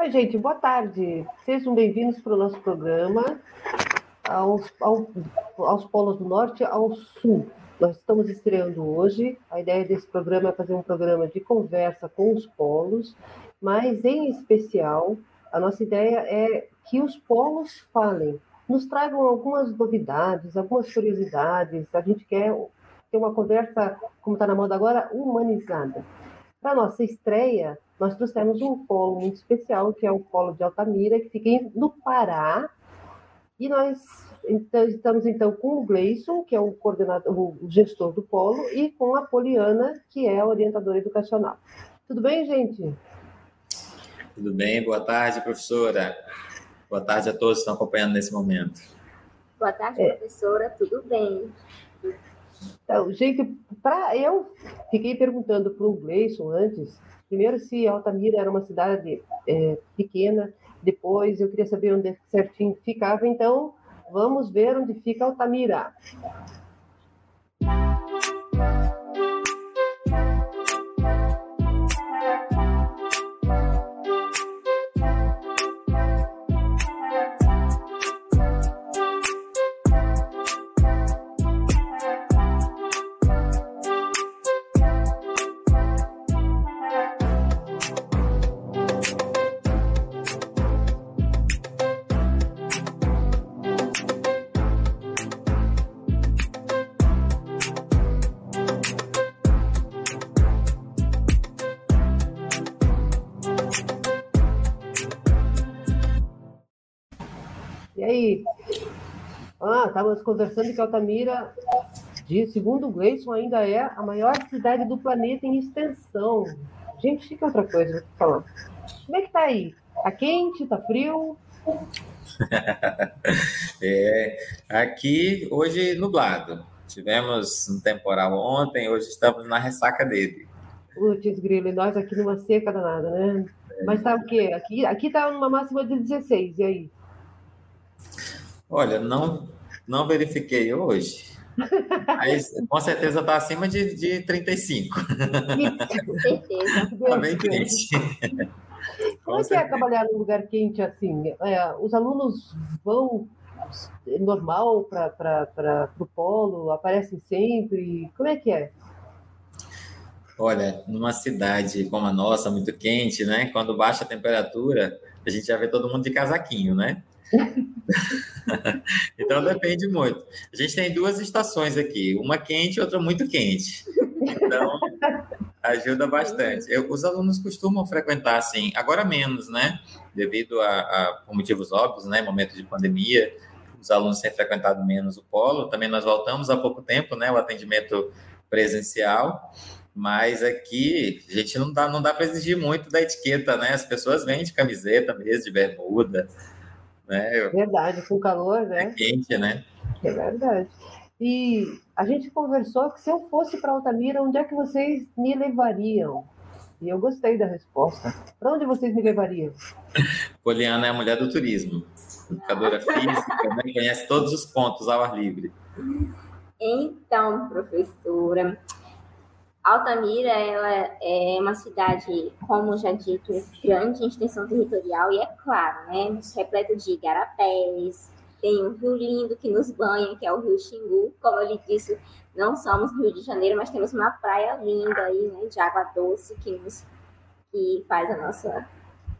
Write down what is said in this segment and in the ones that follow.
Oi, gente, boa tarde. Sejam bem-vindos para o nosso programa aos, ao, aos polos do norte ao sul. Nós estamos estreando hoje. A ideia desse programa é fazer um programa de conversa com os polos, mas em especial, a nossa ideia é que os polos falem, nos tragam algumas novidades, algumas curiosidades. A gente quer ter uma conversa, como está na moda agora, humanizada. Para nossa estreia, nós trouxemos um polo muito especial, que é o Polo de Altamira, que fica no Pará. E nós então, estamos, então, com o Gleison, que é o coordenador, o gestor do polo, e com a Poliana, que é a orientadora educacional. Tudo bem, gente? Tudo bem, boa tarde, professora. Boa tarde a todos que estão acompanhando nesse momento. Boa tarde, é. professora, tudo bem? Então, gente, pra, eu fiquei perguntando para o Gleison antes, primeiro se Altamira era uma cidade é, pequena, depois eu queria saber onde certinho ficava, então vamos ver onde fica Altamira. Estávamos conversando que Altamira, de, segundo o Gleison, ainda é a maior cidade do planeta em extensão. Gente, fica outra coisa, vou te falar. Como é que tá aí? Tá quente? Tá frio? é, aqui hoje nublado. Tivemos um temporal ontem, hoje estamos na ressaca dele. Putz, grilo, e nós aqui numa seca danada, né? É. Mas tá o quê? Aqui, aqui tá uma máxima de 16, e aí? Olha, não não verifiquei hoje. Mas com certeza está acima de, de 35. Com certeza. Está bem quente. Como é que é trabalhar num lugar quente assim? É, os alunos vão normal para o polo, aparecem sempre? Como é que é? Olha, numa cidade como a nossa, muito quente, né? Quando baixa a temperatura, a gente já vê todo mundo de casaquinho, né? então depende muito. A gente tem duas estações aqui, uma quente e outra muito quente. Então ajuda bastante. Eu, os alunos costumam frequentar assim, agora menos, né? Devido a, a por motivos óbvios, né? Momento de pandemia, os alunos têm frequentado menos o polo. Também nós voltamos há pouco tempo, né? O atendimento presencial. Mas aqui a gente não dá, não dá para exigir muito da etiqueta, né? As pessoas vêm de camiseta mesmo, de bermuda, né? Verdade, com calor, né? É quente, né? É verdade. E a gente conversou que se eu fosse para Altamira, onde é que vocês me levariam? E eu gostei da resposta. Para onde vocês me levariam? Poliana é a mulher do turismo, educadora física, né? conhece todos os pontos ao ar livre. Então, professora, Altamira ela é uma cidade, como já dito, grande em extensão territorial e é claro, né, repleta de igarapés, tem um rio lindo que nos banha, que é o Rio Xingu. Como eu lhe disse, não somos Rio de Janeiro, mas temos uma praia linda aí, né, de água doce que nos que faz a nossa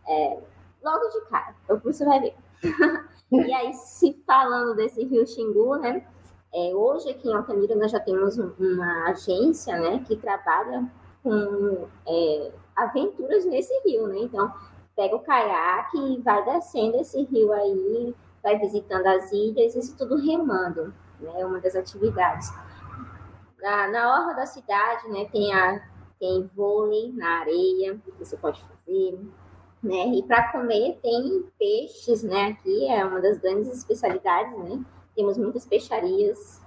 é, logo de cara. O curso vai ver. e aí, se falando desse Rio Xingu, né? É, hoje aqui em Altamira nós já temos uma agência né, que trabalha com é, aventuras nesse rio, né? Então, pega o caiaque e vai descendo esse rio aí, vai visitando as ilhas, isso tudo remando, né? É uma das atividades. Na, na orla da cidade, né, tem, a, tem vôlei na areia, que você pode fazer, né? E para comer tem peixes, né? Aqui é uma das grandes especialidades, né? Temos muitas peixarias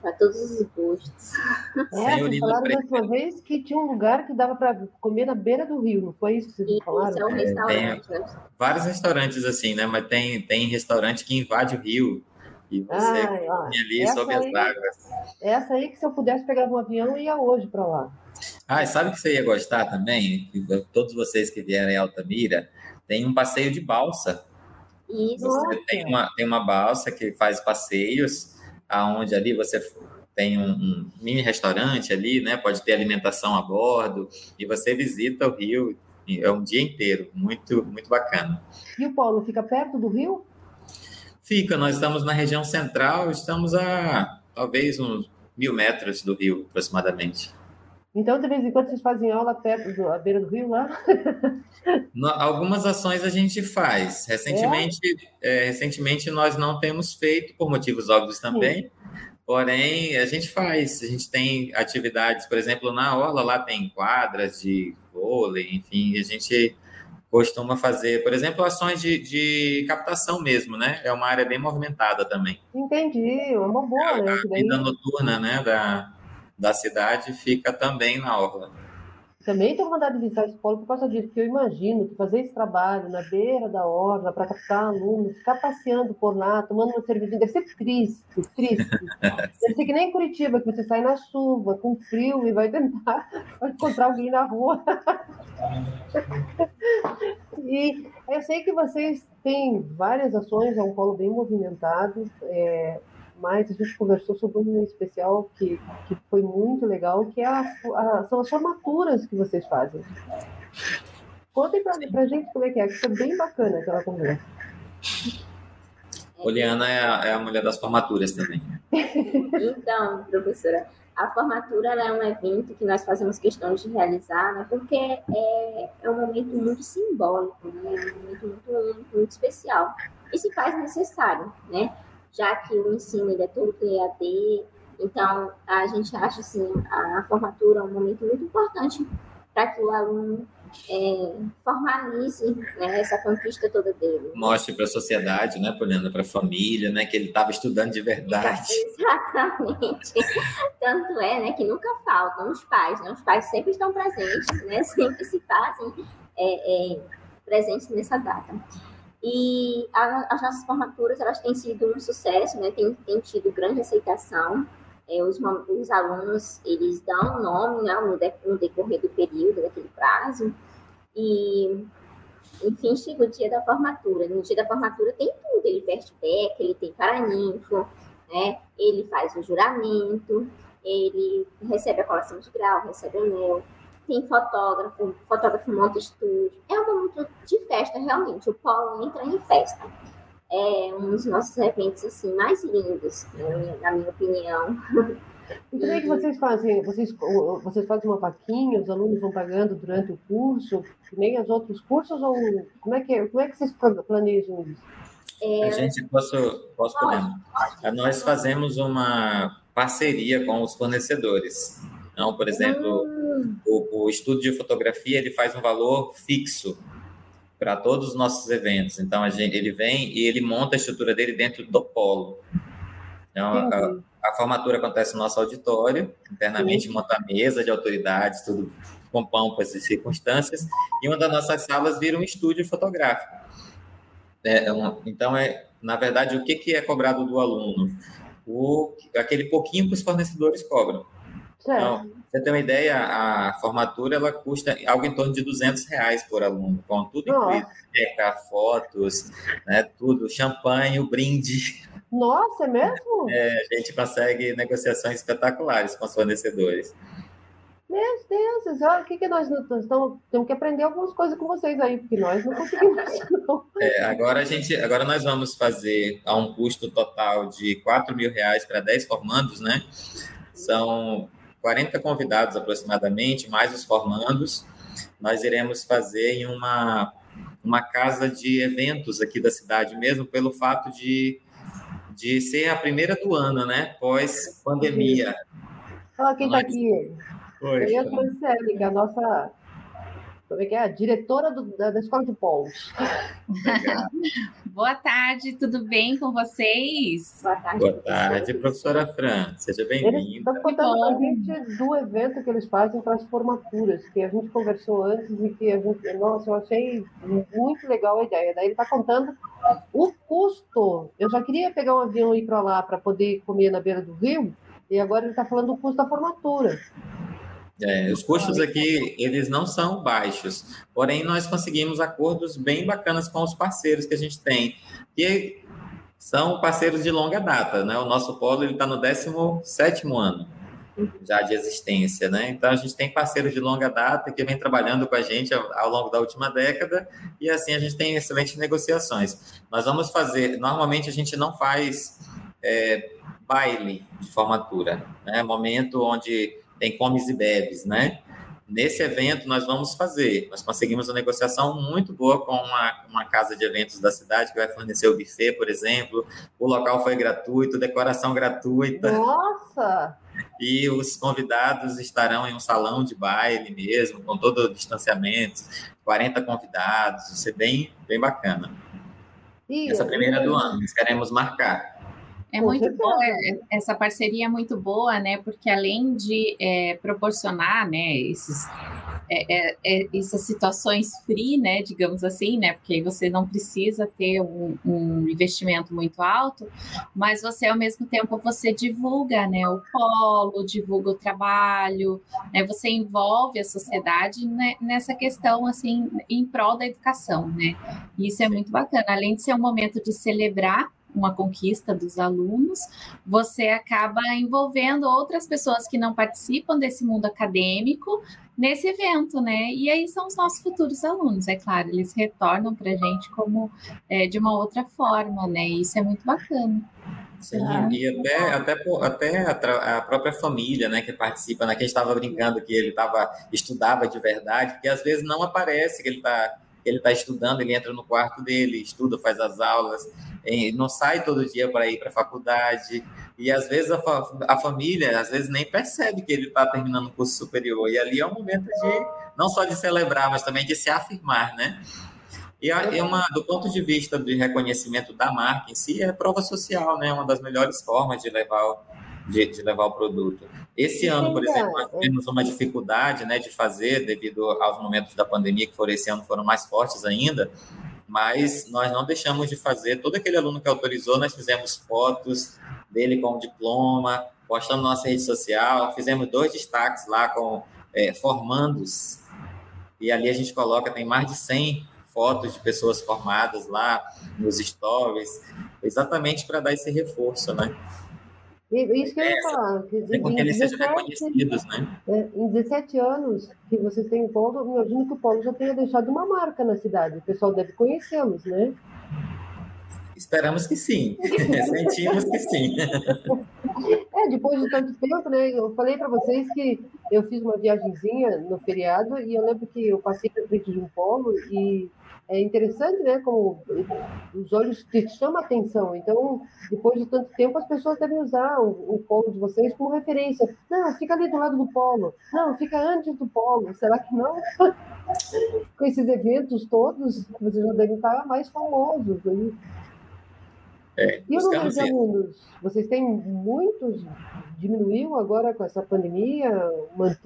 para todos os gostos. É, vocês falaram da última vez que tinha um lugar que dava para comer na beira do rio, não foi isso que vocês isso, falaram? Isso, é um restaurante. É, vários restaurantes assim, né? Mas tem, tem restaurante que invade o rio e você Ai, ó, ali sob as águas. Essa aí que se eu pudesse pegar um avião, eu ia hoje para lá. Ah, sabe que você ia gostar também? Todos vocês que vierem em Altamira, tem um passeio de balsa. Isso. Você tem uma, tem uma balsa que faz passeios, aonde ali você tem um, um, mini restaurante ali, né? Pode ter alimentação a bordo e você visita o rio é um dia inteiro, muito muito bacana. E o Paulo fica perto do rio? Fica. Nós estamos na região central, estamos a talvez uns mil metros do rio, aproximadamente. Então, de vez em quando, vocês fazem aula perto da beira do rio lá? algumas ações a gente faz. Recentemente, é? É, recentemente nós não temos feito, por motivos óbvios também, Sim. porém, a gente faz. A gente tem atividades, por exemplo, na Orla, lá tem quadras de vôlei, enfim, a gente costuma fazer, por exemplo, ações de, de captação mesmo, né? É uma área bem movimentada também. Entendi, é uma boa, é, né? A vida noturna, né, da, da cidade fica também na orla. Também tenho vontade de visitar esse polo por causa disso, porque eu imagino que fazer esse trabalho na beira da orla para captar alunos, ficar passeando por lá, tomando uma cervejinha, deve ser triste, triste. deve ser que nem em Curitiba, que você sai na chuva, com frio e vai tentar encontrar alguém na rua. e eu sei que vocês têm várias ações, é um polo bem movimentado. É, mas a gente conversou sobre um especial que, que foi muito legal, que é a, a, são as formaturas que vocês fazem. Contem para a gente como é que é, que foi bem bacana aquela conversa. Poliana é a, é a mulher das formaturas também. então, professora, a formatura é um evento que nós fazemos questão de realizar, né, porque é, é um momento muito simbólico, né, é um momento muito, muito especial. E se faz necessário, né? Já que o ensino ele é todo EAD, então a gente acha assim, a formatura é um momento muito importante para que o aluno é, formalize né, essa conquista toda dele. Mostre para a sociedade, né, Poliana, para a família, né, que ele estava estudando de verdade. Exatamente. Tanto é, né, que nunca faltam os pais, né, os pais sempre estão presentes, né, sempre se fazem é, é, presentes nessa data. E a, as nossas formaturas elas têm sido um sucesso, né? Tem, tem tido grande aceitação. É, os, os alunos eles dão nome né, no, de, no decorrer do período, daquele prazo. E, enfim, chega o dia da formatura. No dia da formatura tem tudo. Ele veste beca, ele tem paraninfo, né? ele faz o juramento, ele recebe a colação de grau, recebe o anel tem fotógrafo, fotógrafo monta estúdio. É um momento de festa, realmente. O polo entra em festa. É um dos nossos eventos assim, mais lindos, na minha opinião. E como é que vocês fazem? Vocês, vocês fazem uma vaquinha, os alunos vão pagando durante o curso, nem os outros cursos? Ou como é que, como é que vocês planejam isso? É... A gente, posso, posso pode, pode. Nós fazemos uma parceria com os fornecedores. Então, por exemplo, hum. o, o estudo de fotografia ele faz um valor fixo para todos os nossos eventos. Então, a gente, ele vem e ele monta a estrutura dele dentro do polo. Então, a, a, formatura acontece no nosso auditório, internamente Sim. monta a mesa de autoridades, tudo com pompas e circunstâncias, e uma das nossas salas vira um estúdio fotográfico. É, é então, é, na verdade, o que, que é cobrado do aluno? O, aquele pouquinho que os fornecedores cobram. Então, você tem uma ideia, a formatura ela custa algo em torno de 200 reais por aluno, com tudo incluído, beca, fotos, né, tudo, champanhe, o brinde. Nossa, é mesmo? É, a gente consegue negociações espetaculares com os fornecedores. Meu Deus, o que, que nós, nós estamos, temos que aprender algumas coisas com vocês aí, porque nós não conseguimos não. É, agora, a gente, agora nós vamos fazer a um custo total de 4 mil reais para 10 formandos, né? São 40 convidados aproximadamente, mais os formandos. Nós iremos fazer em uma, uma casa de eventos aqui da cidade mesmo, pelo fato de, de ser a primeira do ano, né? Pós-pandemia. Olha quem está aqui. Oi, eu sou a nossa como é que é? A diretora do, da, da, Escola de Polos. Boa tarde, tudo bem com vocês? Boa tarde, Boa tarde professora Fran. Seja bem-vinda. Estão contando para a gente do evento que eles fazem para as formaturas, que a gente conversou antes e que a gente, nossa, eu achei muito legal a ideia. Daí ele está contando o custo. Eu já queria pegar um avião e ir para lá para poder comer na beira do rio, e agora ele está falando do custo da formatura. É, os custos aqui, eles não são baixos, porém nós conseguimos acordos bem bacanas com os parceiros que a gente tem, que são parceiros de longa data, né? O nosso polo está no 17º ano já de existência, né? Então a gente tem parceiros de longa data que vem trabalhando com a gente ao, ao, longo da última década e assim a gente tem excelentes negociações. Nós vamos fazer, normalmente a gente não faz é, baile de formatura, né? Momento onde tem comes e bebes, né? Nesse evento nós vamos fazer, nós conseguimos uma negociação muito boa com uma, uma casa de eventos da cidade que vai fornecer o buffet, por exemplo. O local foi gratuito, decoração gratuita. Nossa! E os convidados estarão em um salão de baile mesmo, com todo o distanciamento, 40 convidados, vai ser bem, bem bacana. E, Essa primeira do ano, nós queremos marcar. É muito boa, é, essa parceria é muito boa, né? Porque além de é, proporcionar, né, esses, é, é, é, essas situações free, né, digamos assim, né? Porque você não precisa ter um, um, investimento muito alto, mas você ao mesmo tempo você divulga, né, o polo, divulga o trabalho, né? Você envolve a sociedade né, nessa questão assim em prol da educação, né? E isso é muito bacana. Além de ser um momento de celebrar uma conquista dos alunos, você acaba envolvendo outras pessoas que não participam desse mundo acadêmico nesse evento, né? E aí são os nossos futuros alunos, é claro, eles retornam para a gente como é, de uma outra forma, né? E isso é muito bacana. Sim, e até, até, até a, própria família, né, que participa, né, que a gente estava brincando que ele tava, estudava de verdade, porque às vezes não aparece que ele está ele está estudando, ele entra no quarto dele, estuda, faz as aulas, não sai todo dia para ir para a faculdade. E às vezes a, fa a, família, às vezes nem percebe que ele está terminando o curso superior. E ali é um momento de não só de celebrar, mas também de se afirmar, né? E é uma, do ponto de vista de reconhecimento da marca em si, é prova social, né? Uma das melhores formas de levar de, de levar o produto. Esse ano, por exemplo, nós tivemos uma dificuldade né, de fazer, devido aos momentos da pandemia, que foram esse ano foram mais fortes ainda, mas nós não deixamos de fazer. Todo aquele aluno que autorizou, nós fizemos fotos dele com o diploma, postando na nossa rede social, fizemos dois destaques lá com é, formandos, e ali a gente coloca, tem mais de 100 fotos de pessoas formadas lá nos stories, exatamente para dar esse reforço, né? Isso que eu ia falar. Que, é com que eles 17, sejam reconhecidos, né? É, em 17 anos que vocês têm o Polo, eu imagino que o Polo já tenha deixado uma marca na cidade. O pessoal deve conhecê-los, né? Esperamos que sim. Sentimos que sim. É, depois de tanto tempo, né? Eu falei para vocês que eu fiz uma viagemzinha no feriado e eu lembro que eu passei na frente de um polo e é interessante, né? Como os olhos te chamam a atenção. Então, depois de tanto tempo, as pessoas devem usar o, o, polo de vocês como referência. Não, fica ali do lado do polo. Não, fica antes do polo. Será que não? Com esses eventos todos, vocês já devem estar mais famosos. Né? É, e o número de alunos? Vocês têm muitos? Diminuiu agora com essa pandemia?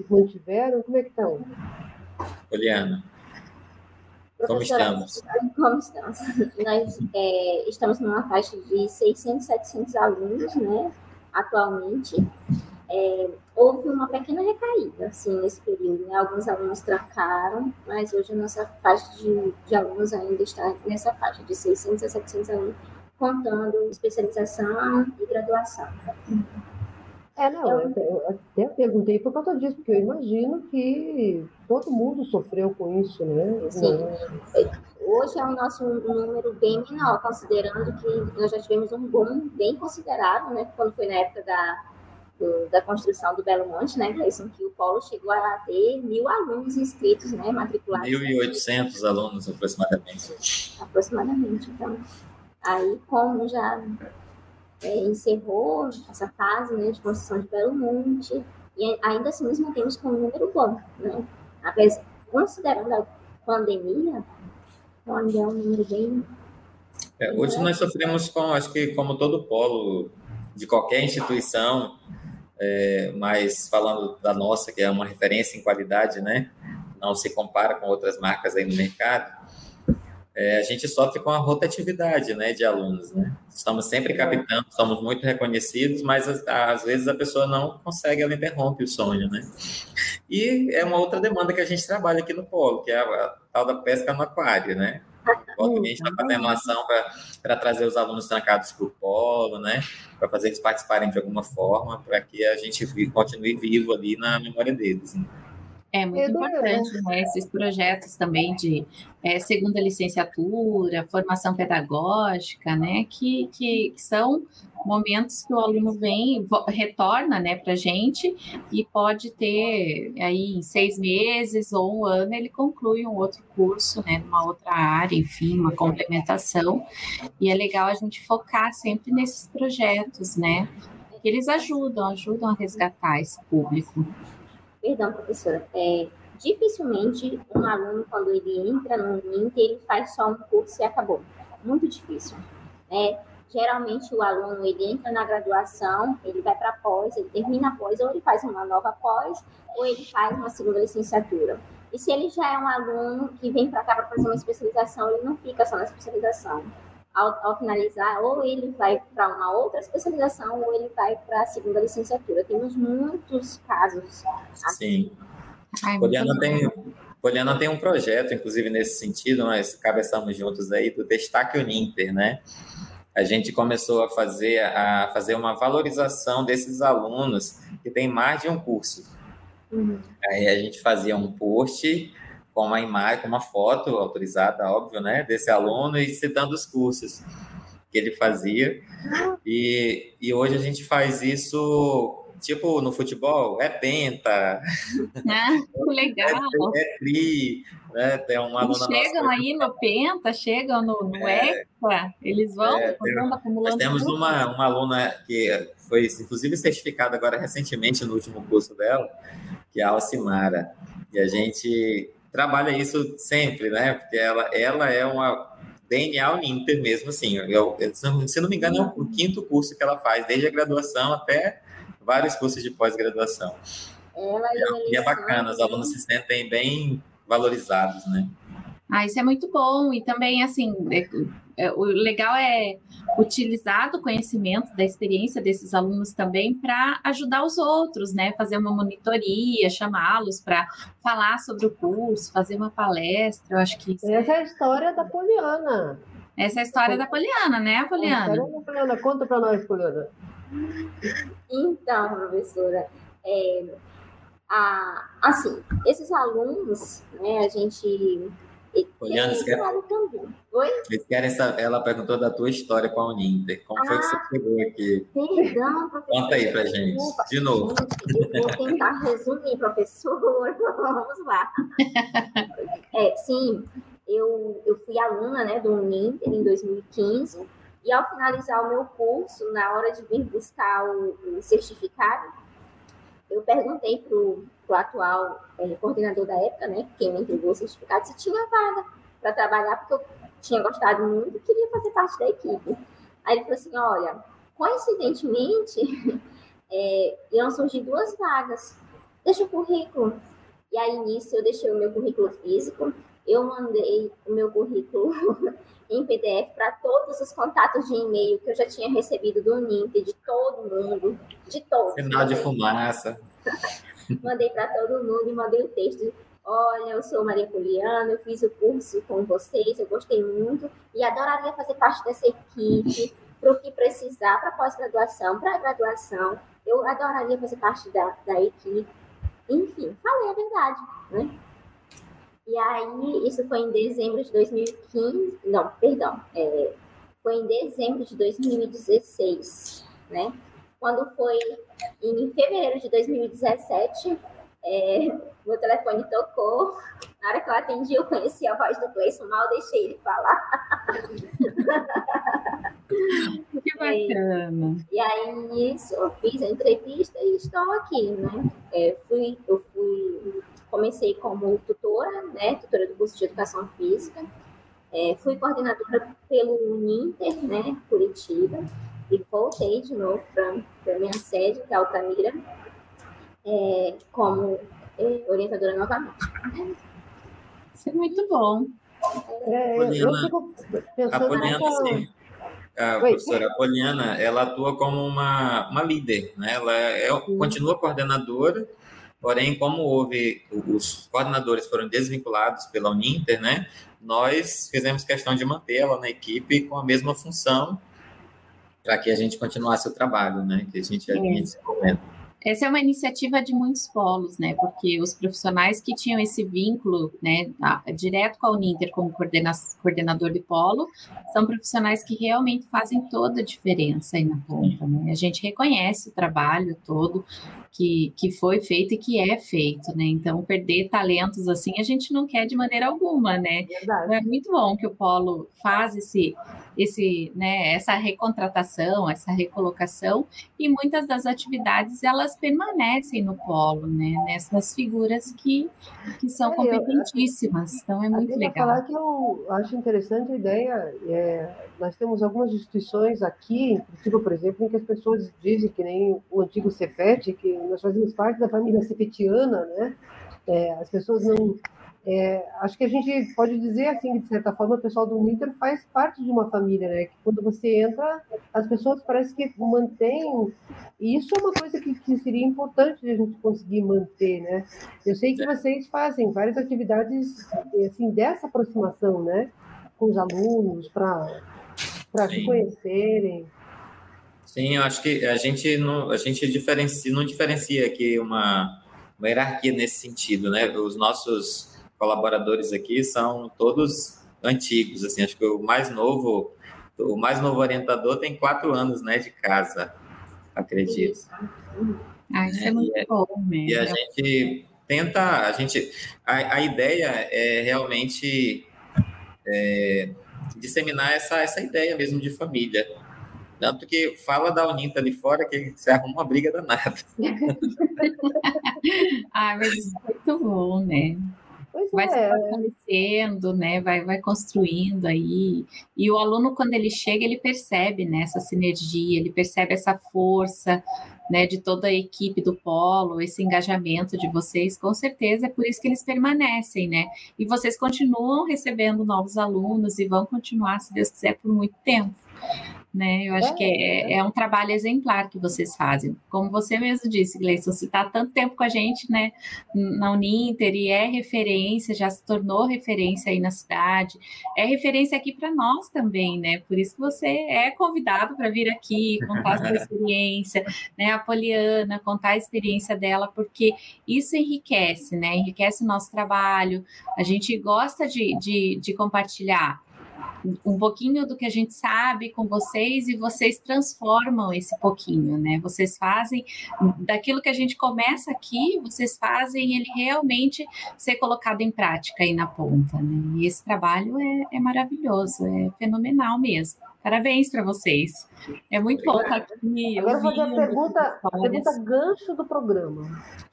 Mantiveram? Como é que estão? Poliana. Como estamos? Como estamos? Nós é, estamos numa faixa de 600, 700 alunos, né, atualmente. É, houve uma pequena recaída, assim, nesse período. Né? Alguns alunos trancaram, mas hoje a nossa faixa de, de alunos ainda está nessa faixa de 600 a 700 alunos, contando especialização e graduação. É, não, eu, eu até perguntei por conta disso, porque eu imagino que todo mundo sofreu com isso, né? Sim. Hoje é o nosso número bem menor, considerando que nós já tivemos um boom bem considerável, né? Quando foi na época da, do, da construção do Belo Monte, né, Gleison, que o Polo chegou a ter mil alunos inscritos, né, matriculados. 1.800 alunos aproximadamente. Aproximadamente, então. Aí, como já é, encerrou essa fase né, de construção de Belo Monte, e ainda assim nós mantemos com um número bom, né? Apesar, considerando a pandemia, ainda é um número bem... É, hoje nós sofremos com, acho que como todo polo de qualquer instituição, é, mas falando da nossa, que é uma referência em qualidade, né? Não se compara com outras marcas aí no mercado. É, a gente sofre com a rotatividade né, de alunos. Né? Estamos sempre captando, somos muito reconhecidos, mas às vezes a pessoa não consegue, ela interrompe o sonho. Né? E é uma outra demanda que a gente trabalha aqui no Polo, que é a, a tal da pesca no aquário. Né? Volta a gente está fazendo ação para trazer os alunos trancados para o polo, né? Para fazer eles participarem de alguma forma, para que a gente continue vivo ali na memória deles. Né? É muito importante né, esses projetos também de é, segunda licenciatura, formação pedagógica, né, que, que, são momentos que o aluno vem, retorna né, para a gente e pode ter aí em seis meses ou um ano ele conclui um outro curso, né, numa outra área, enfim, uma complementação. E é legal a gente focar sempre nesses projetos, né, que eles ajudam, ajudam a resgatar esse público. Perdão, professora. É, dificilmente um aluno, quando ele entra no INTE, ele faz só um curso e acabou. Muito difícil. É, geralmente o aluno ele entra na graduação, ele vai para pós, ele termina a pós, ou ele faz uma nova pós, ou ele faz uma segunda licenciatura. E se ele já é um aluno que vem para cá para fazer uma especialização, ele não fica só na especialização ao, ao finalizar, ou ele vai para uma outra especialização, ou ele vai para a segunda licenciatura. Temos muitos casos. Assim. Sim. Poliana tem, Poliana tem um projeto, inclusive, nesse sentido, nós cabeçamos juntos aí, do Destaque Uninter, né? A gente começou a fazer, a fazer uma valorização desses alunos que têm mais de um curso. Uhum. Aí a gente fazia um post com uma imagem, com uma foto autorizada, óbvio, né, desse aluno e citando os cursos que ele fazia. E, e hoje a gente faz isso tipo no futebol, é penta. Ah, legal. É, é tri, né? Tem um aluno Chegam aí no penta, chegam no, no é, eles vão, é, vão acumulando. Nós temos uma, uma aluna que foi, inclusive, certificada agora recentemente no último curso dela, que é a Alcimara. E a gente trabalha isso sempre, né? Porque ela, ela é uma DNA Uninter mesmo, assim. Eu, eu, se não me engano, é o quinto curso que ela faz, desde a graduação até vários cursos de pós-graduação. E, é, é bacana, os alunos se sentem bem valorizados, né? Ah, isso é muito bom. E também, assim, é, é, o legal é utilizar do conhecimento, da experiência desses alunos também para ajudar os outros, né? Fazer uma monitoria, chamá-los para falar sobre o curso, fazer uma palestra. Eu acho que isso Essa é a história da Poliana. Essa é a história da Poliana, né, Poliana? A história da Poliana. Conta para nós, Poliana. Então, professora, é, a, assim, esses alunos, né, a gente Poliana, quer... Oi? Eles querem saber, ela perguntou da tua história com a Uninter. Como ah, foi que você ah, chegou aqui? Perdão, professor. Conta aí pra gente, Desculpa. de novo. Gente, eu vou tentar resumir, professor. Vamos lá. É, sim, eu, eu fui aluna né, do Uninter em 2015 e ao finalizar o meu curso, na hora de vir buscar o, o certificado, eu perguntei para o atual é, coordenador da época, né, quem me entregou o certificado, se tinha vaga para trabalhar, porque eu tinha gostado muito e queria fazer parte da equipe. Aí ele falou assim: olha, coincidentemente, é, iam surgir duas vagas, deixa o currículo. E aí nisso eu deixei o meu currículo físico, eu mandei o meu currículo em PDF para todos os contatos de e-mail que eu já tinha recebido do Uninter, de todo mundo, de todos. Sinal de fumaça. mandei para todo mundo e mandei o texto. Olha, eu sou Maria Poliana, eu fiz o curso com vocês, eu gostei muito e adoraria fazer parte dessa equipe para o que precisar, para pós-graduação, para graduação. Eu adoraria fazer parte da, da equipe. Enfim, falei a verdade, né? E aí, isso foi em dezembro de 2015, não, perdão, é, foi em dezembro de 2016, né? Quando foi em fevereiro de 2017, é, meu telefone tocou. Na hora que eu atendi, eu conheci a voz do Cleison, mal deixei ele falar. Que bacana. E, e aí, nisso, eu fiz a entrevista e estou aqui, né? É, fui, eu fui, comecei como tutora, né? Tutora do curso de Educação Física. É, fui coordenadora pelo Uninter, né? Curitiba e voltei de novo para a minha sede, que é Altamira, é, como é, orientadora novamente. Isso é muito bom. É, Poliana, a Poliana, sim. A professora Poliana, ela atua como uma, uma líder, né? Ela é, continua coordenadora, porém, como houve, os coordenadores foram desvinculados pela Uninter, né? Nós fizemos questão de manter ela na equipe com a mesma função para que a gente continuasse o trabalho, né? Que a gente já vinha desenvolvendo. Essa é uma iniciativa de muitos polos, né? Porque os profissionais que tinham esse vínculo, né, direto com a Uninter como coordena coordenador de polo, são profissionais que realmente fazem toda a diferença aí na ponta, né? A gente reconhece o trabalho todo que, que foi feito e que é feito, né? Então, perder talentos assim a gente não quer de maneira alguma, né? Verdade. É muito bom que o polo faz esse esse, né, essa recontratação, essa recolocação, e muitas das atividades elas permanecem no polo, né, nessas figuras que, que são é, competentíssimas. Eu, então é muito legal. falar que eu acho interessante a ideia. É, nós temos algumas instituições aqui, Curitiba, por exemplo, em que as pessoas dizem que nem o antigo Cefet, que nós fazemos parte da família cefetiana, né? É, as pessoas não é, acho que a gente pode dizer assim, de certa forma, o pessoal do Inter faz parte de uma família, né? Que quando você entra, as pessoas parecem que mantêm. E isso é uma coisa que, que seria importante a gente conseguir manter, né? Eu sei que vocês fazem várias atividades assim dessa aproximação, né? Com os alunos para para se conhecerem. Sim, eu acho que a gente não a gente diferencia, não diferencia aqui uma, uma hierarquia nesse sentido, né? Os nossos colaboradores aqui são todos antigos, assim, acho que o mais novo, o mais novo orientador tem quatro anos, né, de casa, acredito. Ah, isso é, é muito e, bom mesmo. E a gente tenta, a gente, a, a ideia é realmente é, disseminar essa, essa ideia mesmo de família. Tanto que fala da Uninta ali fora que você arruma uma briga danada. ah, mas isso é muito bom, né? Pois vai é. se fortalecendo, né? Vai, vai construindo aí. E o aluno, quando ele chega, ele percebe né, essa sinergia, ele percebe essa força né, de toda a equipe do polo, esse engajamento de vocês, com certeza é por isso que eles permanecem, né? E vocês continuam recebendo novos alunos e vão continuar, se Deus quiser, por muito tempo né? Eu acho é, que é, é, um trabalho exemplar que vocês fazem. Como você mesmo disse, Gleison, você está tanto tempo com a gente, né, na Uninter e é referência, já se tornou referência aí na cidade, é referência aqui para nós também, né? Por isso que você é convidado para vir aqui, contar a sua experiência, né? A Poliana, contar a experiência dela, porque isso enriquece, né? Enriquece o nosso trabalho. A gente gosta de, de, de compartilhar um pouquinho do que a gente sabe com vocês e vocês transformam esse pouquinho, né? Vocês fazem daquilo que a gente começa aqui, vocês fazem ele realmente ser colocado em prática aí na ponta, né? E esse trabalho é, é maravilhoso, é fenomenal mesmo. Parabéns para vocês. É muito bom estar aqui. Agora vou fazer a pergunta, a pergunta gancho do programa.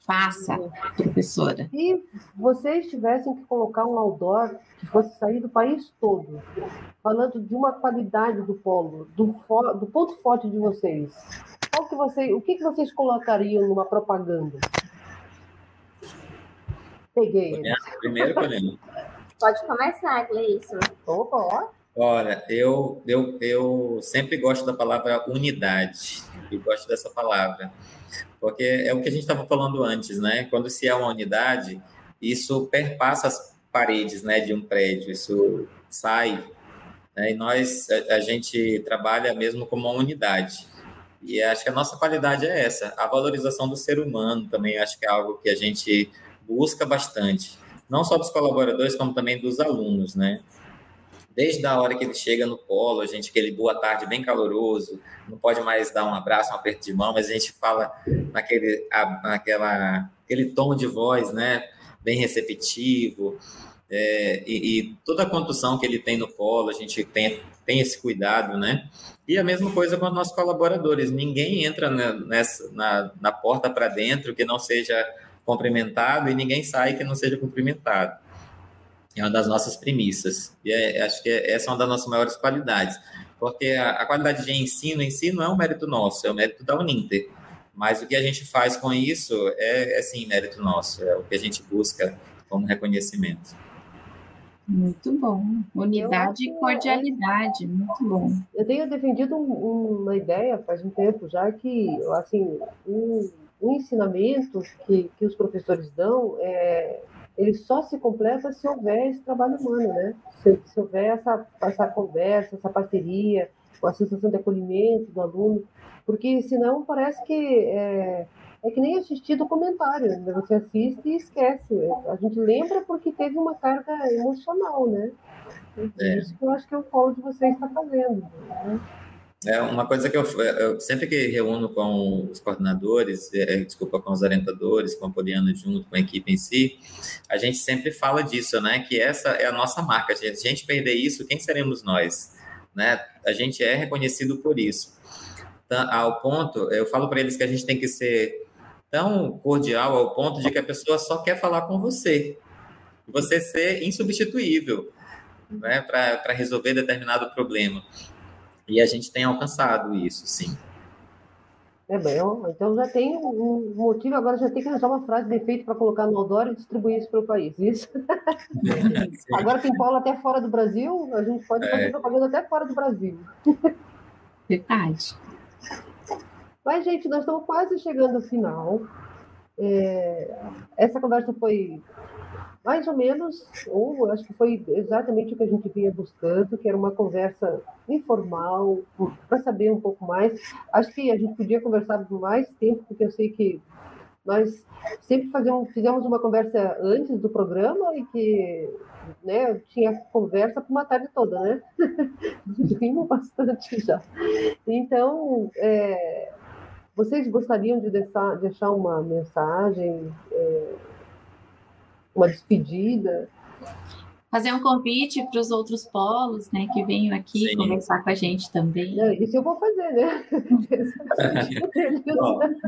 Faça, professora. Se vocês tivessem que colocar um outdoor que fosse sair do país todo, falando de uma qualidade do polo, do, do ponto forte de vocês, qual que você, o que, que vocês colocariam numa propaganda? Peguei. Primeiro, Poliana. Pode começar, Gleison. Opa, ó. Olha, eu, eu, eu sempre gosto da palavra unidade, e gosto dessa palavra, porque é o que a gente estava falando antes, né? Quando se é uma unidade, isso perpassa as paredes né, de um prédio, isso sai, né? e nós, a, a gente trabalha mesmo como uma unidade. E acho que a nossa qualidade é essa, a valorização do ser humano também, acho que é algo que a gente busca bastante, não só dos colaboradores, como também dos alunos, né? Desde a hora que ele chega no polo, a gente aquele boa tarde bem caloroso, não pode mais dar um abraço, um aperto de mão, mas a gente fala naquele, naquela, aquele tom de voz, né, bem receptivo, é, e, e, toda a condução que ele tem no polo, a gente tem, tem esse cuidado, né? E a mesma coisa com os nossos colaboradores, ninguém entra nessa, na, na porta para dentro que não seja cumprimentado e ninguém sai que não seja cumprimentado é uma das nossas premissas. E é, acho que é, essa é uma das nossas maiores qualidades, porque a, a, qualidade de ensino em si não é um mérito nosso, é um mérito da Uninter. Mas o que a gente faz com isso é, é sim mérito nosso, é o que a gente busca como reconhecimento. Muito bom. Unidade e cordialidade, muito bom. Eu tenho defendido um, uma ideia faz um tempo já que, assim, o, o ensinamento que, que os professores dão é, ele só se completa se houver esse trabalho humano, né? Se, se houver essa, essa conversa, essa parceria, a sensação de acolhimento do aluno, porque senão parece que é, é que nem assistir documentário, né? você assiste e esquece. A gente lembra porque teve uma carga emocional, né? É. Isso que eu acho que é o polo de vocês está fazendo. Né? É uma coisa que eu, eu, sempre que reúno com os coordenadores, é, desculpa, com os orientadores, com a Poliana junto, com a equipe em si, a gente sempre fala disso, né? Que essa é a nossa marca. Se a gente perder isso, quem seremos nós? Né? A gente é reconhecido por isso. Ao ponto, eu falo para eles que a gente tem que ser tão cordial ao ponto de que a pessoa só quer falar com você. Você ser insubstituível né, para resolver determinado problema. E a gente tem alcançado isso, sim. É bem, então já tem um motivo, agora já tem que arranjar uma frase de efeito para colocar no outdoor e distribuir isso para o país. Isso. agora tem polo até fora do Brasil, a gente pode fazer é. propaganda até fora do Brasil. Verdade. Mas, gente, nós estamos quase chegando ao final. É, essa conversa foi mais ou menos, ou acho que foi exatamente o que a gente vinha buscando, que era uma conversa informal, para saber um pouco mais. Acho que a gente podia conversar por mais tempo, porque eu sei que nós sempre fazemos, fizemos uma conversa antes do programa e que né, tinha conversa por uma tarde toda, né? Rimos bastante já. Então, é, vocês gostariam de deixar, deixar uma mensagem? É, uma despedida. Fazer um convite para os outros polos, né, que venham aqui Sim. conversar com a gente também. É, isso eu vou fazer, né?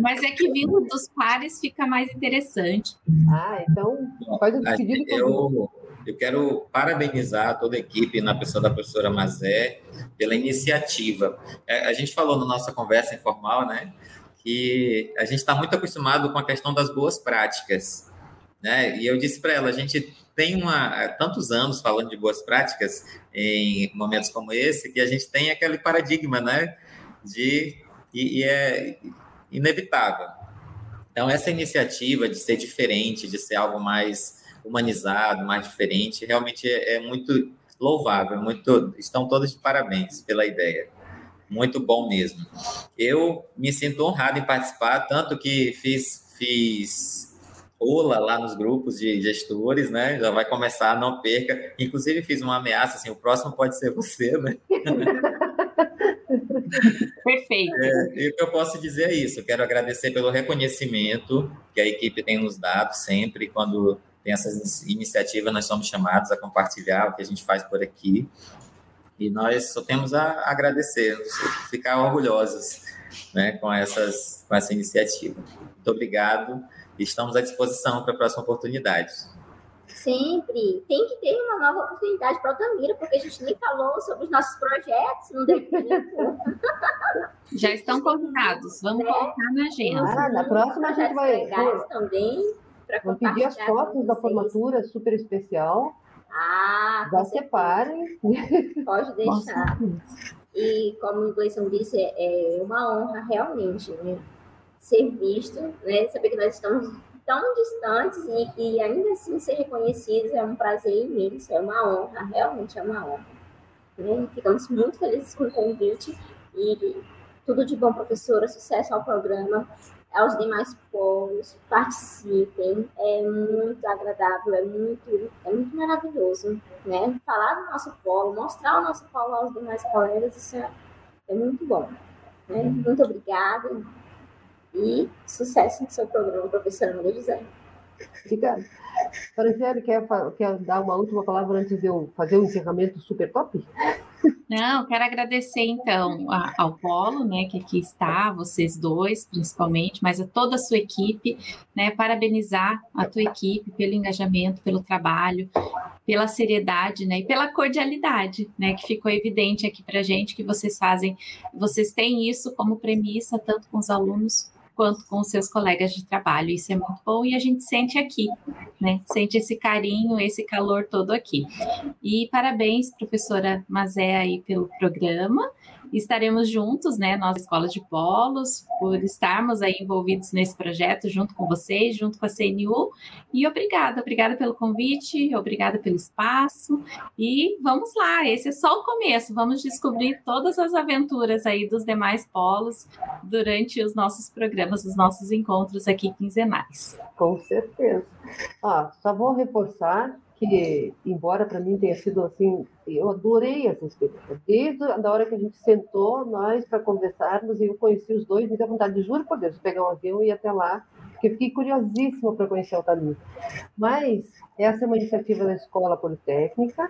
Mas é que vindo dos pares fica mais interessante. Ah, então faz o pedido. Eu, eu quero parabenizar toda a equipe, na pessoa da professora Mazé, pela iniciativa. É, a gente falou na nossa conversa informal, né, que a gente está muito acostumado com a questão das boas práticas. Né? E eu disse para ela, a gente tem uma, tantos anos falando de boas práticas em momentos como esse, que a gente tem aquele paradigma, né? De, e, e é inevitável. Então, essa iniciativa de ser diferente, de ser algo mais humanizado, mais diferente, realmente é, é muito louvável, muito, estão todos de parabéns pela ideia. Muito bom mesmo. Eu me sinto honrado em participar, tanto que fiz, fiz pula lá nos grupos de gestores, né? Já vai começar, não perca. Inclusive, fiz uma ameaça assim: o próximo pode ser você, né? Perfeito. É, e o que eu posso dizer é isso. Quero agradecer pelo reconhecimento que a equipe tem nos dado sempre quando tem essas iniciativas, nós somos chamados a compartilhar o que a gente faz por aqui. E nós só temos a agradecer, ficar orgulhosos né, com, essas, com essa iniciativa. Muito obrigado estamos à disposição para a próxima oportunidade. Sempre. Tem que ter uma nova oportunidade para a Altamira, porque a gente nem falou sobre os nossos projetos, não deu tempo. Já estão convidados, vamos é. colocar na agenda. Ah, na próxima a gente vai. também. Vamos pedir as fotos da formatura super especial. Ah, Já separem. Pode deixar. E como o Gleison disse, é uma honra realmente, né? Ser visto, né? Saber que nós estamos tão distantes e, e ainda assim ser reconhecidos é um prazer imenso, é uma honra, realmente é uma honra. Né? Ficamos muito felizes com o convite e tudo de bom, professora, sucesso ao programa, aos demais povos, participem, é muito agradável, é muito, é muito maravilhoso, né? Falar do nosso polo, mostrar o nosso polo aos demais colegas, isso é, é muito bom. Né? Muito obrigada e sucesso no seu programa, professora Maria José. Obrigada. Franciele, quer, quer dar uma última palavra antes de eu fazer o encerramento super top? Não, quero agradecer então ao Polo, né, que aqui está, vocês dois principalmente, mas a toda a sua equipe, né, parabenizar a tua equipe pelo engajamento, pelo trabalho, pela seriedade, né, e pela cordialidade, né, que ficou evidente aqui para gente que vocês fazem, vocês têm isso como premissa tanto com os alunos quanto com os seus colegas de trabalho. Isso é muito bom e a gente sente aqui, né? Sente esse carinho, esse calor todo aqui. E parabéns, professora Mazé, aí pelo programa estaremos juntos, né, nós Escola de Polos, por estarmos aí envolvidos nesse projeto junto com vocês, junto com a CNU. E obrigada, obrigada pelo convite, obrigada pelo espaço. E vamos lá, esse é só o começo. Vamos descobrir todas as aventuras aí dos demais polos durante os nossos programas, os nossos encontros aqui quinzenais. Com certeza. Ah, só vou reforçar que, embora para mim tenha sido assim, eu adorei essa experiência. Desde a hora que a gente sentou, nós, para conversarmos, e eu conheci os dois, me deu vontade, de, juro por Deus, de pegar um avião e ir até lá, porque fiquei curiosíssima para conhecer Altamira. Mas essa é uma iniciativa da Escola Politécnica,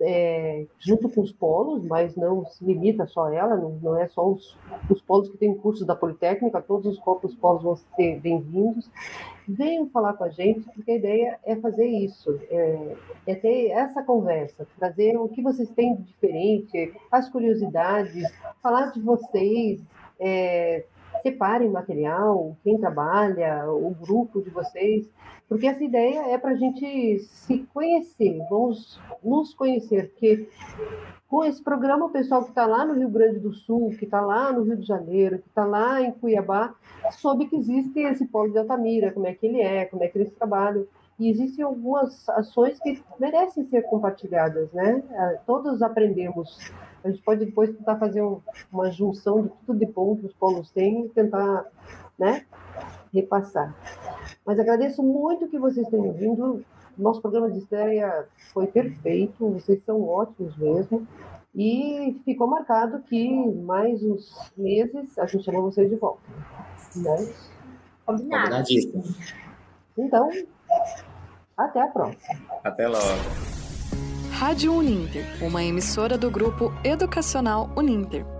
é, junto com os polos, mas não se limita só a ela, não, não é só os, os polos que têm cursos da Politécnica, todos os, os polos vão ser bem-vindos venham falar com a gente, porque a ideia é fazer isso, é, é, ter essa conversa, trazer o que vocês têm de diferente, as curiosidades, falar de vocês, é, separem material, quem trabalha, o grupo de vocês, porque essa ideia é para a gente se conhecer, vamos nos conhecer, porque com esse programa, o pessoal que está lá no Rio Grande do Sul, que está lá no Rio de Janeiro, que está lá em Cuiabá, soube que existe esse polo de Altamira, como é que ele é, como é que eles trabalham. E existem algumas ações que merecem ser compartilhadas, né? É, todos aprendemos. A gente pode depois tentar fazer uma junção de tudo de bom que os polos têm e tentar, né, repassar. Mas agradeço muito que vocês tenham vindo nosso programa de estreia foi perfeito, vocês são ótimos mesmo. E ficou marcado que mais uns meses a gente chama vocês de volta. Né? Combinado. Então, até a próxima. Até logo. Rádio Uninter, uma emissora do grupo educacional Uninter.